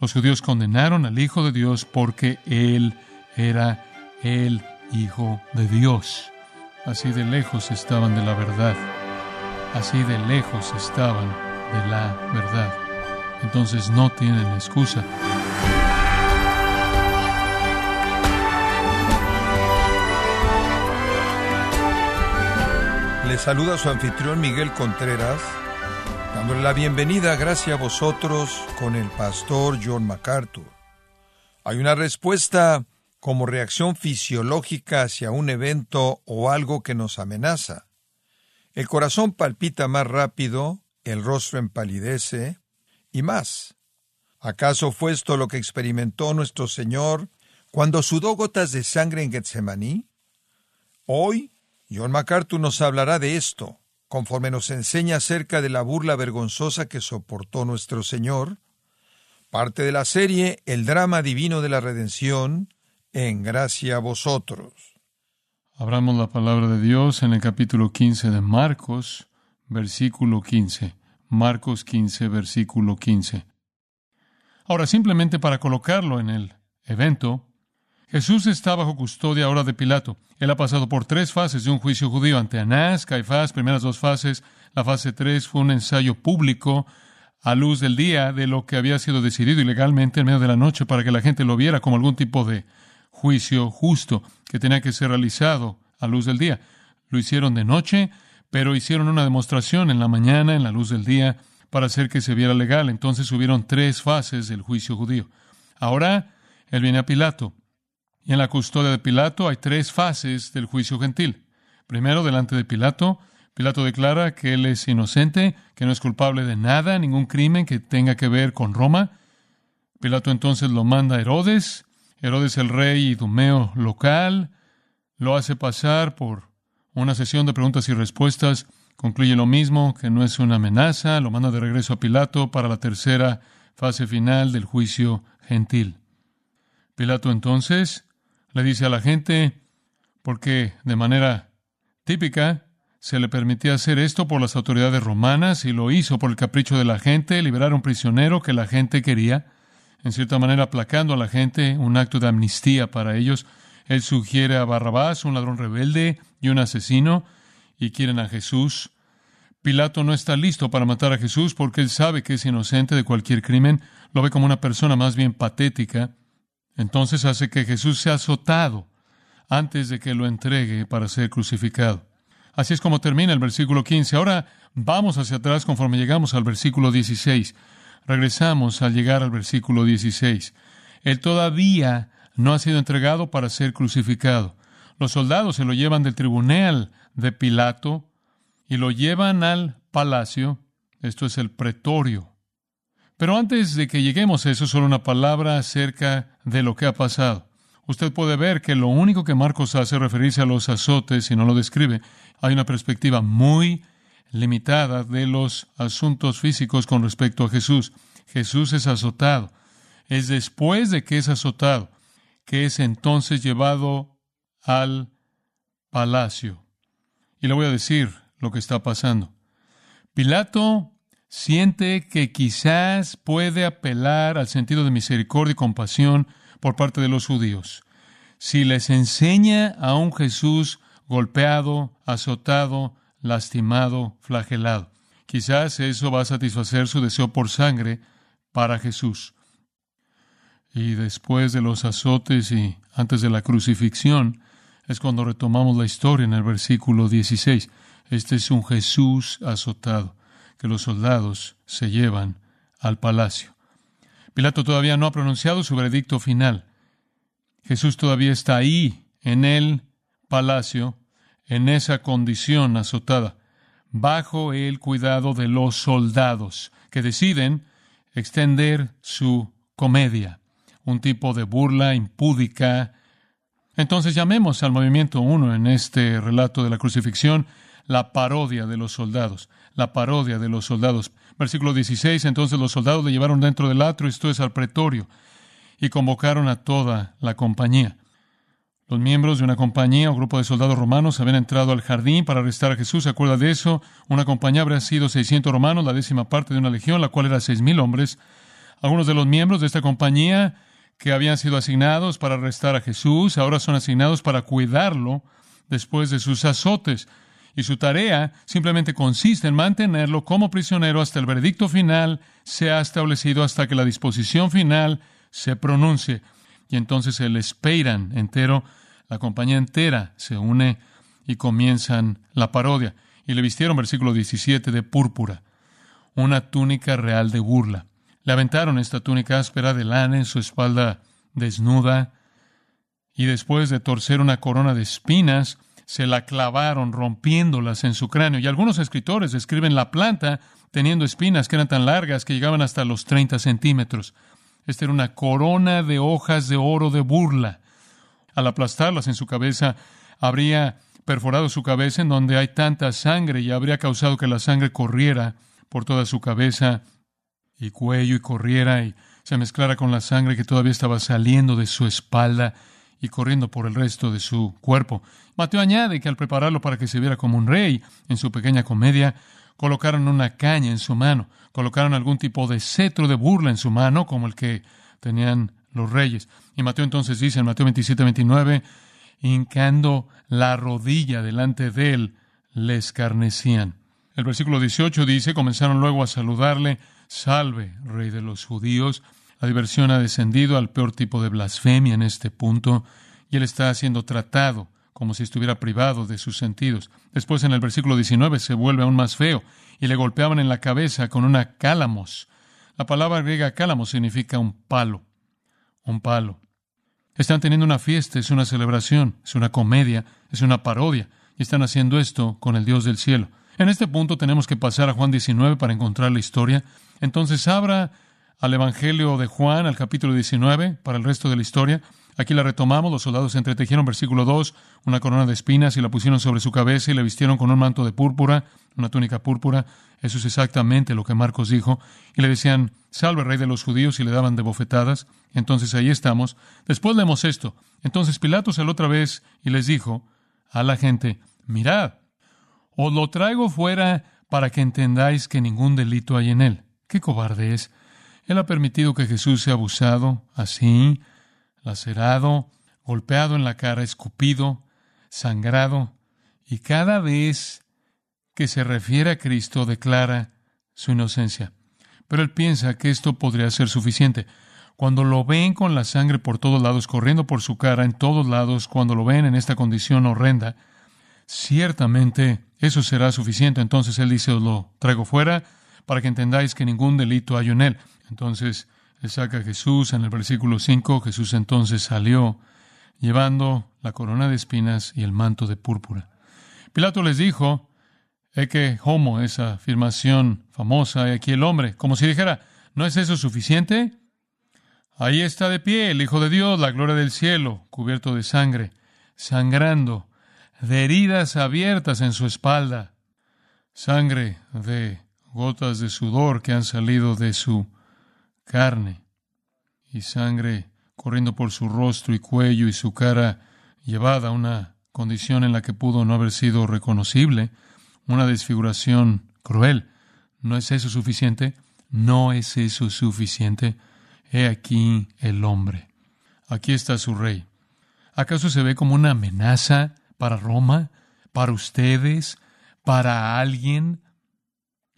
Los judíos condenaron al Hijo de Dios porque Él era el Hijo de Dios. Así de lejos estaban de la verdad. Así de lejos estaban de la verdad. Entonces no tienen excusa. Le saluda su anfitrión Miguel Contreras, dándole la bienvenida, gracias a vosotros, con el pastor John MacArthur. Hay una respuesta como reacción fisiológica hacia un evento o algo que nos amenaza. El corazón palpita más rápido, el rostro empalidece y más. ¿Acaso fue esto lo que experimentó nuestro Señor cuando sudó gotas de sangre en Getsemaní? Hoy John MacArthur nos hablará de esto, conforme nos enseña acerca de la burla vergonzosa que soportó nuestro Señor, parte de la serie El drama divino de la redención, en gracia a vosotros. Abramos la palabra de Dios en el capítulo 15 de Marcos, versículo 15. Marcos 15, versículo 15. Ahora, simplemente para colocarlo en el evento, Jesús está bajo custodia ahora de Pilato. Él ha pasado por tres fases de un juicio judío ante Anás, Caifás, primeras dos fases. La fase tres fue un ensayo público a luz del día de lo que había sido decidido ilegalmente en medio de la noche para que la gente lo viera como algún tipo de juicio justo que tenía que ser realizado a luz del día. Lo hicieron de noche, pero hicieron una demostración en la mañana, en la luz del día, para hacer que se viera legal. Entonces hubieron tres fases del juicio judío. Ahora, él viene a Pilato. Y en la custodia de Pilato hay tres fases del juicio gentil. Primero, delante de Pilato, Pilato declara que él es inocente, que no es culpable de nada, ningún crimen que tenga que ver con Roma. Pilato entonces lo manda a Herodes. Herodes el rey idumeo local lo hace pasar por una sesión de preguntas y respuestas. Concluye lo mismo, que no es una amenaza, lo manda de regreso a Pilato para la tercera fase final del juicio gentil. Pilato entonces le dice a la gente, porque de manera típica se le permitía hacer esto por las autoridades romanas y lo hizo por el capricho de la gente, liberar a un prisionero que la gente quería, en cierta manera aplacando a la gente, un acto de amnistía para ellos. Él sugiere a Barrabás, un ladrón rebelde y un asesino, y quieren a Jesús. Pilato no está listo para matar a Jesús porque él sabe que es inocente de cualquier crimen, lo ve como una persona más bien patética, entonces hace que Jesús sea azotado antes de que lo entregue para ser crucificado. Así es como termina el versículo 15. Ahora vamos hacia atrás conforme llegamos al versículo 16. Regresamos al llegar al versículo 16. Él todavía no ha sido entregado para ser crucificado. Los soldados se lo llevan del tribunal de Pilato y lo llevan al palacio. Esto es el pretorio. Pero antes de que lleguemos a eso, solo una palabra acerca de lo que ha pasado. Usted puede ver que lo único que Marcos hace es referirse a los azotes y no lo describe. Hay una perspectiva muy limitada de los asuntos físicos con respecto a Jesús. Jesús es azotado. Es después de que es azotado que es entonces llevado al palacio. Y le voy a decir lo que está pasando. Pilato siente que quizás puede apelar al sentido de misericordia y compasión por parte de los judíos. Si les enseña a un Jesús golpeado, azotado, lastimado, flagelado, quizás eso va a satisfacer su deseo por sangre para Jesús. Y después de los azotes y antes de la crucifixión, es cuando retomamos la historia en el versículo 16. Este es un Jesús azotado que los soldados se llevan al palacio. Pilato todavía no ha pronunciado su veredicto final. Jesús todavía está ahí, en el palacio, en esa condición azotada, bajo el cuidado de los soldados, que deciden extender su comedia, un tipo de burla impúdica. Entonces llamemos al movimiento uno en este relato de la crucifixión la parodia de los soldados, la parodia de los soldados. Versículo 16, entonces los soldados le llevaron dentro del atrio, esto es al pretorio, y convocaron a toda la compañía. Los miembros de una compañía o grupo de soldados romanos habían entrado al jardín para arrestar a Jesús. ¿Se acuerda de eso? Una compañía habría sido 600 romanos, la décima parte de una legión, la cual era 6.000 hombres. Algunos de los miembros de esta compañía que habían sido asignados para arrestar a Jesús ahora son asignados para cuidarlo después de sus azotes. Y su tarea simplemente consiste en mantenerlo como prisionero hasta el veredicto final sea establecido, hasta que la disposición final se pronuncie. Y entonces el espeiran entero, la compañía entera se une y comienzan la parodia. Y le vistieron, versículo 17, de púrpura, una túnica real de burla. Le aventaron esta túnica áspera de lana en su espalda desnuda, y después de torcer una corona de espinas, se la clavaron rompiéndolas en su cráneo. Y algunos escritores describen la planta teniendo espinas que eran tan largas que llegaban hasta los 30 centímetros. Esta era una corona de hojas de oro de burla. Al aplastarlas en su cabeza, habría perforado su cabeza en donde hay tanta sangre y habría causado que la sangre corriera por toda su cabeza y cuello y corriera y se mezclara con la sangre que todavía estaba saliendo de su espalda y corriendo por el resto de su cuerpo. Mateo añade que al prepararlo para que se viera como un rey en su pequeña comedia, colocaron una caña en su mano, colocaron algún tipo de cetro de burla en su mano, como el que tenían los reyes. Y Mateo entonces dice en Mateo 27, 29, hincando la rodilla delante de él, le escarnecían. El versículo 18 dice, comenzaron luego a saludarle, salve, rey de los judíos. La diversión ha descendido al peor tipo de blasfemia en este punto y él está siendo tratado como si estuviera privado de sus sentidos. Después en el versículo 19 se vuelve aún más feo y le golpeaban en la cabeza con una cálamos. La palabra griega cálamos significa un palo, un palo. Están teniendo una fiesta, es una celebración, es una comedia, es una parodia, y están haciendo esto con el Dios del cielo. En este punto tenemos que pasar a Juan 19 para encontrar la historia. Entonces abra al Evangelio de Juan, al capítulo 19, para el resto de la historia. Aquí la retomamos, los soldados entretejieron, versículo 2, una corona de espinas y la pusieron sobre su cabeza y la vistieron con un manto de púrpura, una túnica púrpura. Eso es exactamente lo que Marcos dijo. Y le decían, salve rey de los judíos, y le daban de bofetadas. Entonces ahí estamos. Después leemos esto. Entonces Pilato salió otra vez y les dijo a la gente, mirad, os lo traigo fuera para que entendáis que ningún delito hay en él. ¡Qué cobarde es! Él ha permitido que Jesús sea abusado, así, lacerado, golpeado en la cara, escupido, sangrado, y cada vez que se refiere a Cristo declara su inocencia. Pero él piensa que esto podría ser suficiente. Cuando lo ven con la sangre por todos lados, corriendo por su cara en todos lados, cuando lo ven en esta condición horrenda, ciertamente eso será suficiente. Entonces él dice, os lo traigo fuera para que entendáis que ningún delito hay en él. Entonces le saca Jesús en el versículo 5. Jesús entonces salió llevando la corona de espinas y el manto de púrpura. Pilato les dijo, he que homo, esa afirmación famosa, y aquí el hombre, como si dijera, ¿no es eso suficiente? Ahí está de pie el Hijo de Dios, la gloria del cielo, cubierto de sangre, sangrando, de heridas abiertas en su espalda, sangre de gotas de sudor que han salido de su carne y sangre corriendo por su rostro y cuello y su cara llevada a una condición en la que pudo no haber sido reconocible, una desfiguración cruel. ¿No es eso suficiente? No es eso suficiente. He aquí el hombre. Aquí está su rey. ¿Acaso se ve como una amenaza para Roma, para ustedes, para alguien?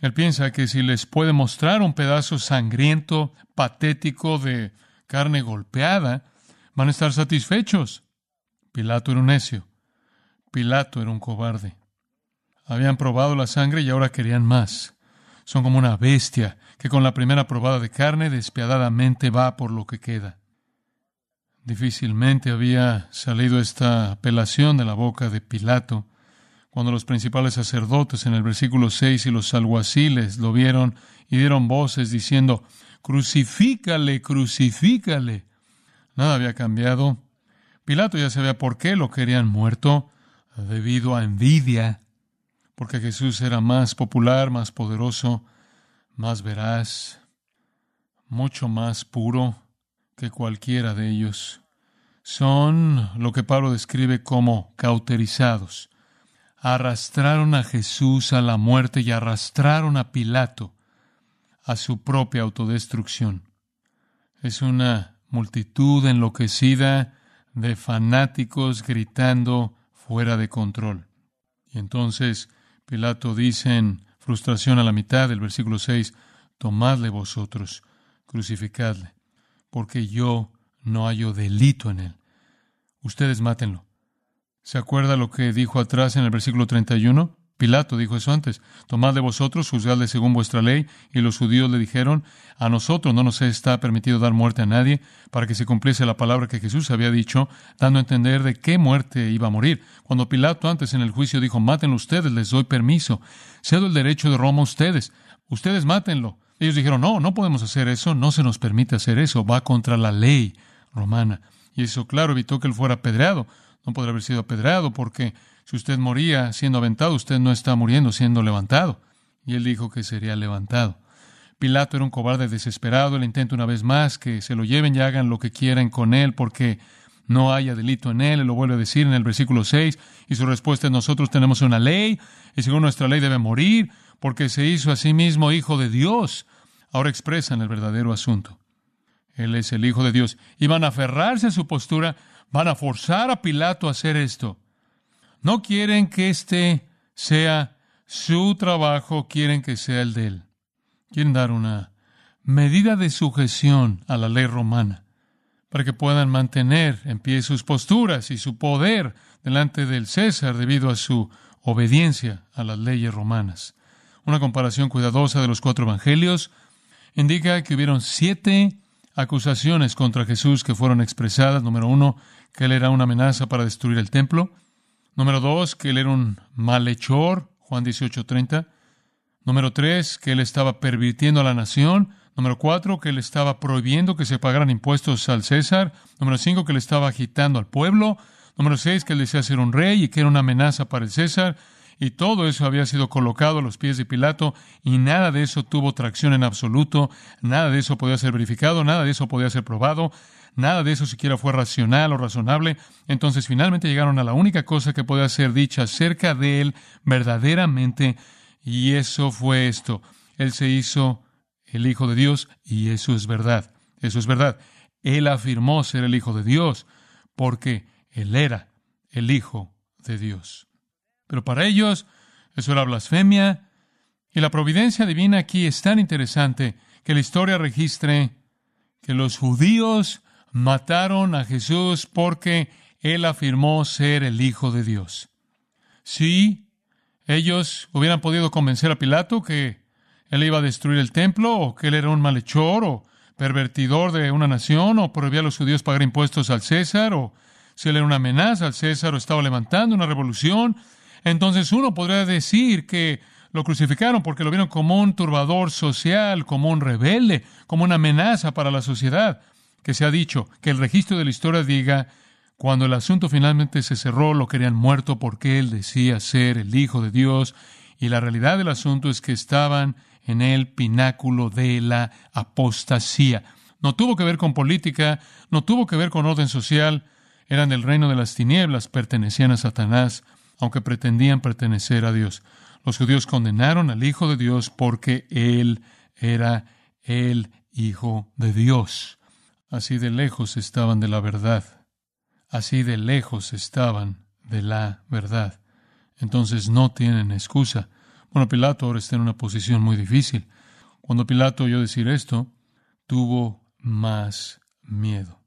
Él piensa que si les puede mostrar un pedazo sangriento, patético de carne golpeada, van a estar satisfechos. Pilato era un necio. Pilato era un cobarde. Habían probado la sangre y ahora querían más. Son como una bestia que con la primera probada de carne despiadadamente va por lo que queda. Difícilmente había salido esta apelación de la boca de Pilato, cuando los principales sacerdotes en el versículo 6 y los alguaciles lo vieron y dieron voces diciendo, crucifícale, crucifícale. Nada había cambiado. Pilato ya sabía por qué lo querían muerto, debido a envidia, porque Jesús era más popular, más poderoso, más veraz, mucho más puro que cualquiera de ellos. Son lo que Pablo describe como cauterizados arrastraron a Jesús a la muerte y arrastraron a Pilato a su propia autodestrucción. Es una multitud enloquecida de fanáticos gritando fuera de control. Y entonces Pilato dice en frustración a la mitad del versículo 6, tomadle vosotros, crucificadle, porque yo no hallo delito en él. Ustedes mátenlo. ¿Se acuerda lo que dijo atrás en el versículo 31? Pilato dijo eso antes. Tomad de vosotros, juzgadle según vuestra ley. Y los judíos le dijeron, a nosotros no nos está permitido dar muerte a nadie, para que se cumpliese la palabra que Jesús había dicho, dando a entender de qué muerte iba a morir. Cuando Pilato antes en el juicio dijo, mátenlo ustedes, les doy permiso. Cedo el derecho de Roma a ustedes. Ustedes mátenlo. Ellos dijeron, no, no podemos hacer eso, no se nos permite hacer eso, va contra la ley romana. Y eso, claro, evitó que él fuera apedreado. No podría haber sido apedreado porque si usted moría siendo aventado, usted no está muriendo siendo levantado. Y él dijo que sería levantado. Pilato era un cobarde desesperado. Él intenta una vez más que se lo lleven y hagan lo que quieran con él porque no haya delito en él. Él lo vuelve a decir en el versículo 6. Y su respuesta es, nosotros tenemos una ley y según nuestra ley debe morir porque se hizo a sí mismo hijo de Dios. Ahora expresan el verdadero asunto. Él es el Hijo de Dios. Y van a aferrarse a su postura, van a forzar a Pilato a hacer esto. No quieren que este sea su trabajo, quieren que sea el de él. Quieren dar una medida de sujeción a la ley romana para que puedan mantener en pie sus posturas y su poder delante del César debido a su obediencia a las leyes romanas. Una comparación cuidadosa de los cuatro evangelios indica que hubieron siete acusaciones contra Jesús que fueron expresadas. Número uno, que él era una amenaza para destruir el templo. Número dos, que él era un malhechor, Juan 18:30. Número tres, que él estaba pervirtiendo a la nación. Número cuatro, que él estaba prohibiendo que se pagaran impuestos al César. Número cinco, que él estaba agitando al pueblo. Número seis, que él decía ser un rey y que era una amenaza para el César. Y todo eso había sido colocado a los pies de Pilato y nada de eso tuvo tracción en absoluto, nada de eso podía ser verificado, nada de eso podía ser probado, Nada de eso siquiera fue racional o razonable. Entonces finalmente llegaron a la única cosa que podía ser dicha acerca de él verdaderamente, y eso fue esto. Él se hizo el Hijo de Dios, y eso es verdad. Eso es verdad. Él afirmó ser el Hijo de Dios, porque él era el Hijo de Dios. Pero para ellos eso era blasfemia, y la providencia divina aquí es tan interesante que la historia registre que los judíos mataron a Jesús porque él afirmó ser el Hijo de Dios. Si ellos hubieran podido convencer a Pilato que él iba a destruir el templo, o que él era un malhechor, o pervertidor de una nación, o prohibía a los judíos pagar impuestos al César, o si él era una amenaza al César, o estaba levantando una revolución, entonces uno podría decir que lo crucificaron porque lo vieron como un turbador social, como un rebelde, como una amenaza para la sociedad que se ha dicho, que el registro de la historia diga, cuando el asunto finalmente se cerró, lo querían muerto porque él decía ser el Hijo de Dios, y la realidad del asunto es que estaban en el pináculo de la apostasía. No tuvo que ver con política, no tuvo que ver con orden social, eran del reino de las tinieblas, pertenecían a Satanás, aunque pretendían pertenecer a Dios. Los judíos condenaron al Hijo de Dios porque él era el Hijo de Dios. Así de lejos estaban de la verdad. Así de lejos estaban de la verdad. Entonces no tienen excusa. Bueno, Pilato ahora está en una posición muy difícil. Cuando Pilato oyó decir esto, tuvo más miedo.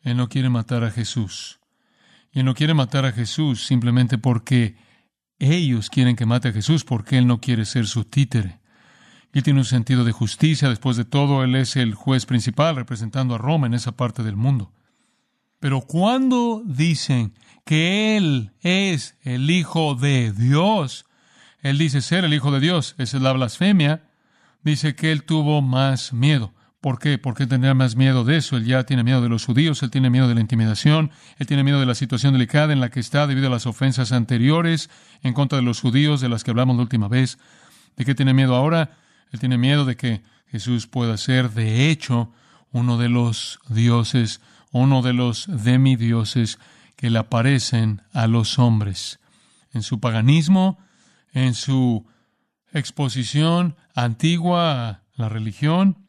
Él no quiere matar a Jesús. Y él no quiere matar a Jesús simplemente porque ellos quieren que mate a Jesús, porque él no quiere ser su títere. Él tiene un sentido de justicia. Después de todo, Él es el juez principal representando a Roma en esa parte del mundo. Pero cuando dicen que Él es el Hijo de Dios, Él dice ser el Hijo de Dios, esa es la blasfemia, dice que Él tuvo más miedo. ¿Por qué? Porque tendría más miedo de eso. Él ya tiene miedo de los judíos, él tiene miedo de la intimidación, él tiene miedo de la situación delicada en la que está debido a las ofensas anteriores en contra de los judíos de las que hablamos la última vez. ¿De qué tiene miedo ahora? Él tiene miedo de que Jesús pueda ser, de hecho, uno de los dioses, uno de los demidioses que le aparecen a los hombres. En su paganismo, en su exposición antigua a la religión,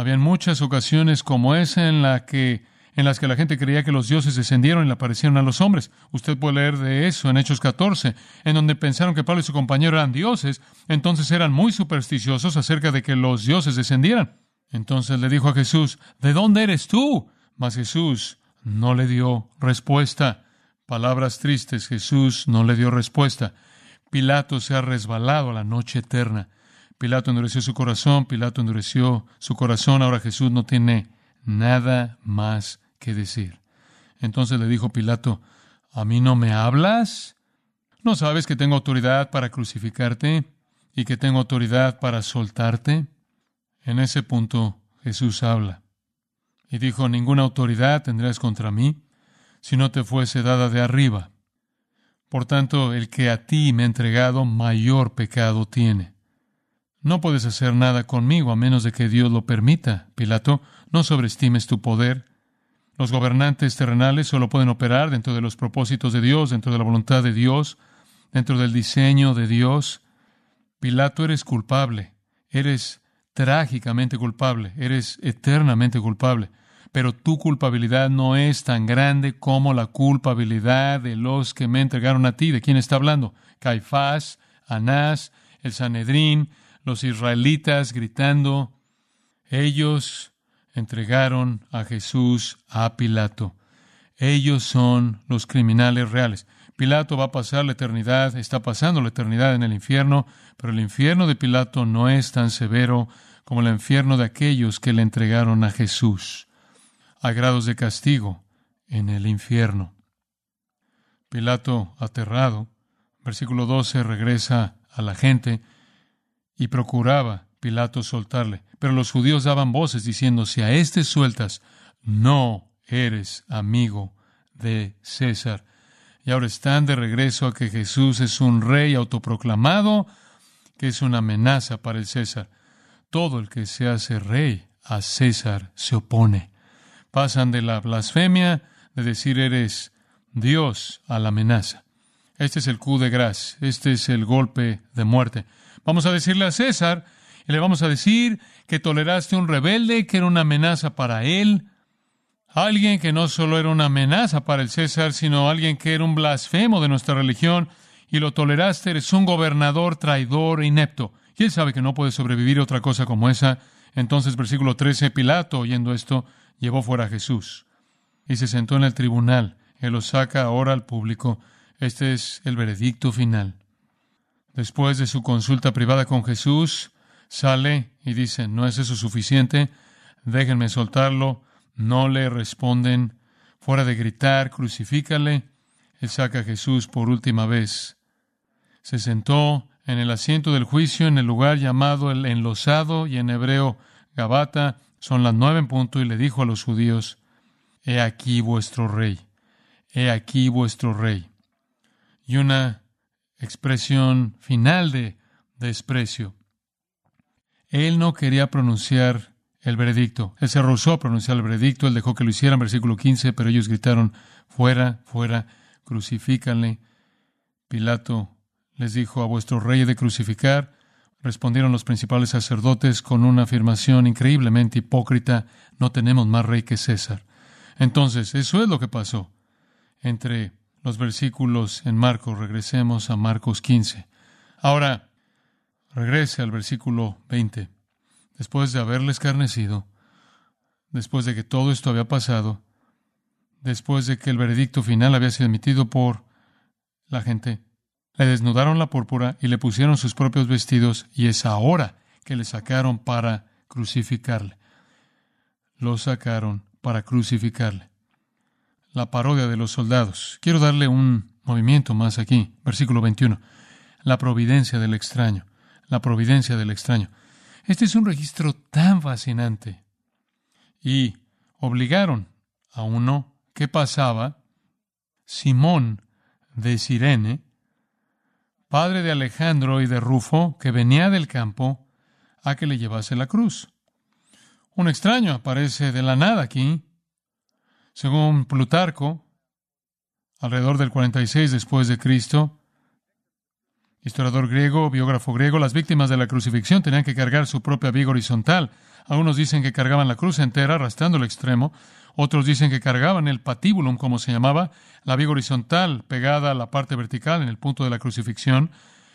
Habían muchas ocasiones como esa en la que en las que la gente creía que los dioses descendieron y le aparecieron a los hombres. Usted puede leer de eso en Hechos 14, en donde pensaron que Pablo y su compañero eran dioses, entonces eran muy supersticiosos acerca de que los dioses descendieran. Entonces le dijo a Jesús, ¿de dónde eres tú? Mas Jesús no le dio respuesta. Palabras tristes, Jesús no le dio respuesta. Pilato se ha resbalado a la noche eterna. Pilato endureció su corazón, Pilato endureció su corazón, ahora Jesús no tiene nada más que decir. Entonces le dijo Pilato, ¿a mí no me hablas? ¿No sabes que tengo autoridad para crucificarte y que tengo autoridad para soltarte? En ese punto Jesús habla y dijo, ninguna autoridad tendrás contra mí si no te fuese dada de arriba. Por tanto, el que a ti me ha entregado mayor pecado tiene. No puedes hacer nada conmigo a menos de que Dios lo permita, Pilato. No sobreestimes tu poder. Los gobernantes terrenales solo pueden operar dentro de los propósitos de Dios, dentro de la voluntad de Dios, dentro del diseño de Dios. Pilato, eres culpable. Eres trágicamente culpable. Eres eternamente culpable. Pero tu culpabilidad no es tan grande como la culpabilidad de los que me entregaron a ti. ¿De quién está hablando? Caifás, Anás, el Sanedrín, los israelitas gritando. Ellos entregaron a Jesús a Pilato. Ellos son los criminales reales. Pilato va a pasar la eternidad, está pasando la eternidad en el infierno, pero el infierno de Pilato no es tan severo como el infierno de aquellos que le entregaron a Jesús. Hay grados de castigo en el infierno. Pilato, aterrado, versículo 12, regresa a la gente y procuraba Pilato soltarle. Pero los judíos daban voces diciendo, si a éste sueltas, no eres amigo de César. Y ahora están de regreso a que Jesús es un rey autoproclamado, que es una amenaza para el César. Todo el que se hace rey a César se opone. Pasan de la blasfemia, de decir eres Dios, a la amenaza. Este es el coup de grace, este es el golpe de muerte. Vamos a decirle a César y le vamos a decir que toleraste un rebelde que era una amenaza para él, alguien que no solo era una amenaza para el César, sino alguien que era un blasfemo de nuestra religión, y lo toleraste, eres un gobernador traidor e inepto. Y él sabe que no puede sobrevivir otra cosa como esa. Entonces, versículo 13, Pilato, oyendo esto, llevó fuera a Jesús y se sentó en el tribunal. Él lo saca ahora al público. Este es el veredicto final. Después de su consulta privada con Jesús, sale y dice, ¿no es eso suficiente? Déjenme soltarlo. No le responden. Fuera de gritar, crucifícale. Él saca a Jesús por última vez. Se sentó en el asiento del juicio en el lugar llamado el enlosado y en hebreo Gabata. Son las nueve en punto y le dijo a los judíos, He aquí vuestro rey. He aquí vuestro rey. Y una expresión final de desprecio. Él no quería pronunciar el veredicto. Él se rehusó a pronunciar el veredicto. Él dejó que lo hicieran, versículo 15, pero ellos gritaron, fuera, fuera, crucifícanle. Pilato les dijo, a vuestro rey de crucificar. Respondieron los principales sacerdotes con una afirmación increíblemente hipócrita, no tenemos más rey que César. Entonces, eso es lo que pasó entre los versículos en Marcos. Regresemos a Marcos 15. Ahora, regrese al versículo 20. Después de haberle escarnecido, después de que todo esto había pasado, después de que el veredicto final había sido emitido por la gente, le desnudaron la púrpura y le pusieron sus propios vestidos, y es ahora que le sacaron para crucificarle. Lo sacaron para crucificarle la parodia de los soldados. Quiero darle un movimiento más aquí, versículo 21. La providencia del extraño, la providencia del extraño. Este es un registro tan fascinante. Y obligaron a uno que pasaba, Simón de Sirene, padre de Alejandro y de Rufo, que venía del campo, a que le llevase la cruz. Un extraño aparece de la nada aquí, según Plutarco, alrededor del 46 después de Cristo, historiador griego, biógrafo griego, las víctimas de la crucifixión tenían que cargar su propia viga horizontal. Algunos dicen que cargaban la cruz entera arrastrando el extremo, otros dicen que cargaban el patibulum, como se llamaba, la viga horizontal pegada a la parte vertical en el punto de la crucifixión.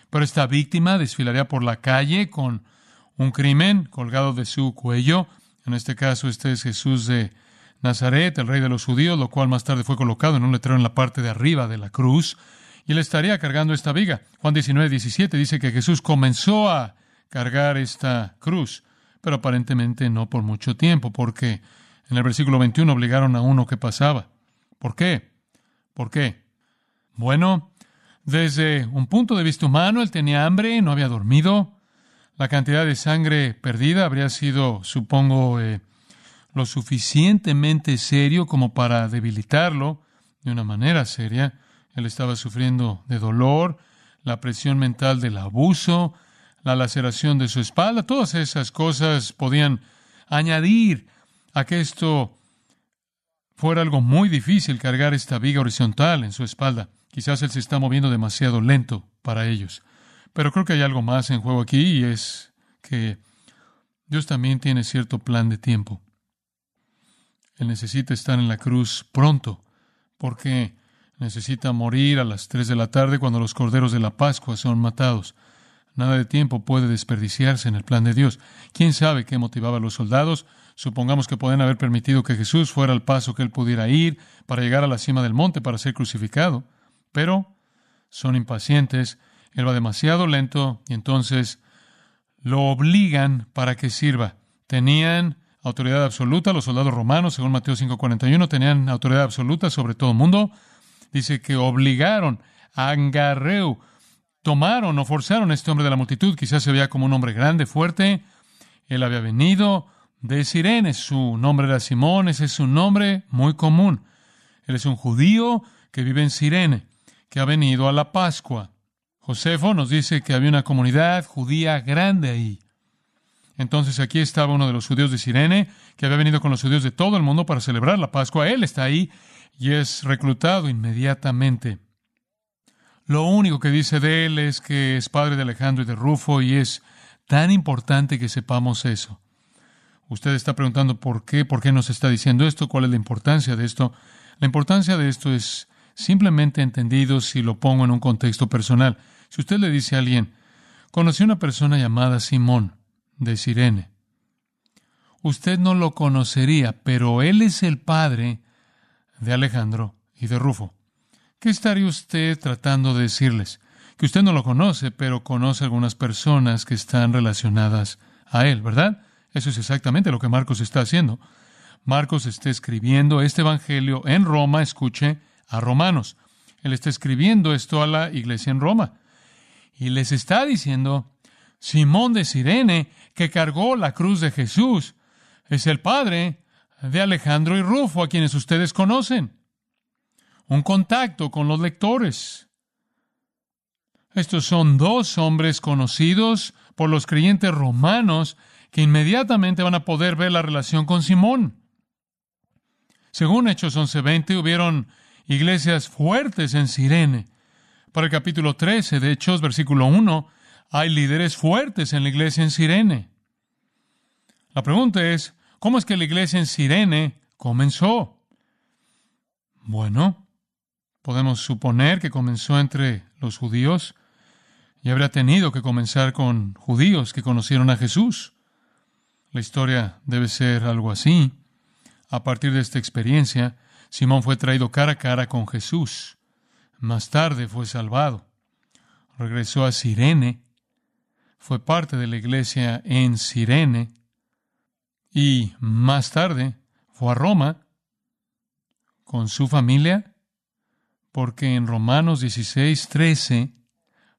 Pero esta víctima desfilaría por la calle con un crimen colgado de su cuello. En este caso, este es Jesús de Nazaret, el rey de los judíos, lo cual más tarde fue colocado en un letrero en la parte de arriba de la cruz y él estaría cargando esta viga. Juan 19, 17 dice que Jesús comenzó a cargar esta cruz, pero aparentemente no por mucho tiempo, porque en el versículo 21 obligaron a uno que pasaba. ¿Por qué? ¿Por qué? Bueno, desde un punto de vista humano, él tenía hambre, no había dormido. La cantidad de sangre perdida habría sido, supongo, eh, lo suficientemente serio como para debilitarlo de una manera seria. Él estaba sufriendo de dolor, la presión mental del abuso, la laceración de su espalda, todas esas cosas podían añadir a que esto fuera algo muy difícil cargar esta viga horizontal en su espalda. Quizás él se está moviendo demasiado lento para ellos. Pero creo que hay algo más en juego aquí y es que Dios también tiene cierto plan de tiempo. Él necesita estar en la cruz pronto, porque necesita morir a las tres de la tarde cuando los corderos de la Pascua son matados. Nada de tiempo puede desperdiciarse en el plan de Dios. ¿Quién sabe qué motivaba a los soldados? Supongamos que pueden haber permitido que Jesús fuera al paso que él pudiera ir para llegar a la cima del monte para ser crucificado. Pero son impacientes, él va demasiado lento y entonces lo obligan para que sirva. Tenían autoridad absoluta, los soldados romanos, según Mateo 5:41, tenían autoridad absoluta sobre todo el mundo, dice que obligaron a Angarreu, tomaron o forzaron a este hombre de la multitud, quizás se veía como un hombre grande, fuerte, él había venido de Sirene, su nombre era Simón, ese es un nombre muy común. Él es un judío que vive en Sirene, que ha venido a la Pascua. Josefo nos dice que había una comunidad judía grande ahí. Entonces aquí estaba uno de los judíos de Sirene, que había venido con los judíos de todo el mundo para celebrar la Pascua. Él está ahí y es reclutado inmediatamente. Lo único que dice de él es que es padre de Alejandro y de Rufo y es tan importante que sepamos eso. Usted está preguntando por qué, por qué nos está diciendo esto, cuál es la importancia de esto. La importancia de esto es simplemente entendido si lo pongo en un contexto personal. Si usted le dice a alguien, conocí a una persona llamada Simón de Sirene, usted no lo conocería, pero él es el padre de Alejandro y de Rufo. ¿Qué estaría usted tratando de decirles? Que usted no lo conoce, pero conoce algunas personas que están relacionadas a él, ¿verdad? Eso es exactamente lo que Marcos está haciendo. Marcos está escribiendo este Evangelio en Roma, escuche, a romanos. Él está escribiendo esto a la iglesia en Roma. Y les está diciendo, Simón de Sirene, que cargó la cruz de Jesús, es el padre de Alejandro y Rufo, a quienes ustedes conocen. Un contacto con los lectores. Estos son dos hombres conocidos por los creyentes romanos que inmediatamente van a poder ver la relación con Simón. Según Hechos 11:20, hubieron iglesias fuertes en Sirene. Para el capítulo 13 de Hechos, versículo 1, hay líderes fuertes en la iglesia en Sirene. La pregunta es, ¿Cómo es que la iglesia en Sirene comenzó? Bueno, podemos suponer que comenzó entre los judíos y habría tenido que comenzar con judíos que conocieron a Jesús. La historia debe ser algo así. A partir de esta experiencia, Simón fue traído cara a cara con Jesús. Más tarde fue salvado. Regresó a Sirene. Fue parte de la iglesia en Sirene y más tarde fue a Roma con su familia, porque en Romanos 16, 13,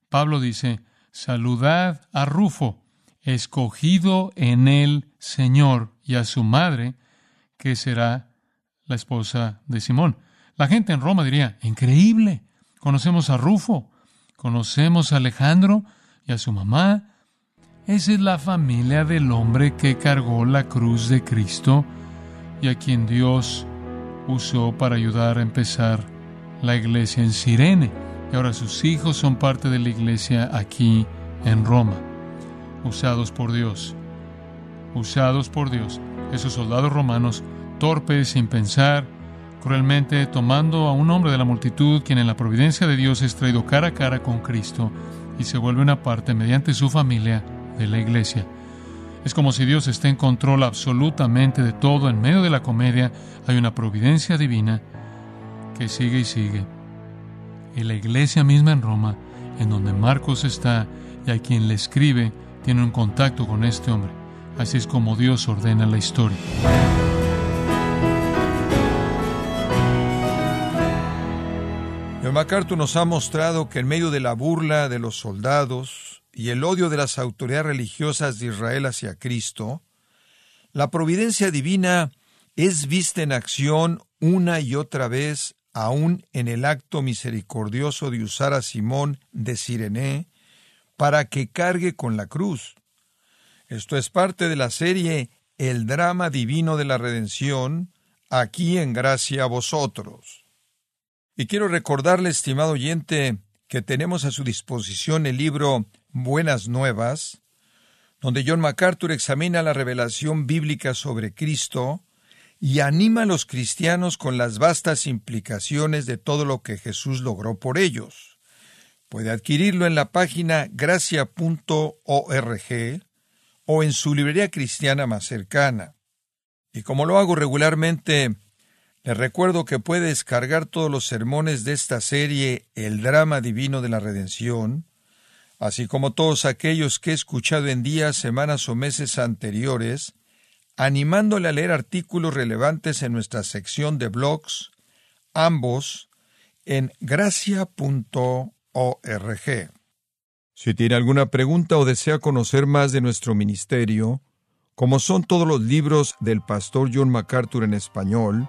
Pablo dice, saludad a Rufo, escogido en el Señor, y a su madre, que será la esposa de Simón. La gente en Roma diría, increíble, conocemos a Rufo, conocemos a Alejandro y a su mamá, esa es la familia del hombre que cargó la cruz de Cristo y a quien Dios usó para ayudar a empezar la iglesia en Sirene. y ahora sus hijos son parte de la iglesia aquí en Roma, usados por Dios, usados por Dios. Esos soldados romanos, torpes, sin pensar, cruelmente tomando a un hombre de la multitud, quien en la providencia de Dios es traído cara a cara con Cristo y se vuelve una parte mediante su familia de la iglesia. Es como si Dios esté en control absolutamente de todo. En medio de la comedia hay una providencia divina que sigue y sigue. Y la iglesia misma en Roma, en donde Marcos está y a quien le escribe, tiene un contacto con este hombre. Así es como Dios ordena la historia. El MacArthur nos ha mostrado que en medio de la burla de los soldados y el odio de las autoridades religiosas de Israel hacia Cristo, la providencia divina es vista en acción una y otra vez, aún en el acto misericordioso de usar a Simón de Sirene para que cargue con la cruz. Esto es parte de la serie El drama divino de la redención, aquí en gracia a vosotros. Y quiero recordarle, estimado oyente, que tenemos a su disposición el libro Buenas Nuevas, donde John MacArthur examina la revelación bíblica sobre Cristo y anima a los cristianos con las vastas implicaciones de todo lo que Jesús logró por ellos. Puede adquirirlo en la página gracia.org o en su librería cristiana más cercana. Y como lo hago regularmente, le recuerdo que puede descargar todos los sermones de esta serie El drama divino de la redención, así como todos aquellos que he escuchado en días, semanas o meses anteriores, animándole a leer artículos relevantes en nuestra sección de blogs, ambos en gracia.org. Si tiene alguna pregunta o desea conocer más de nuestro ministerio, como son todos los libros del pastor John MacArthur en español,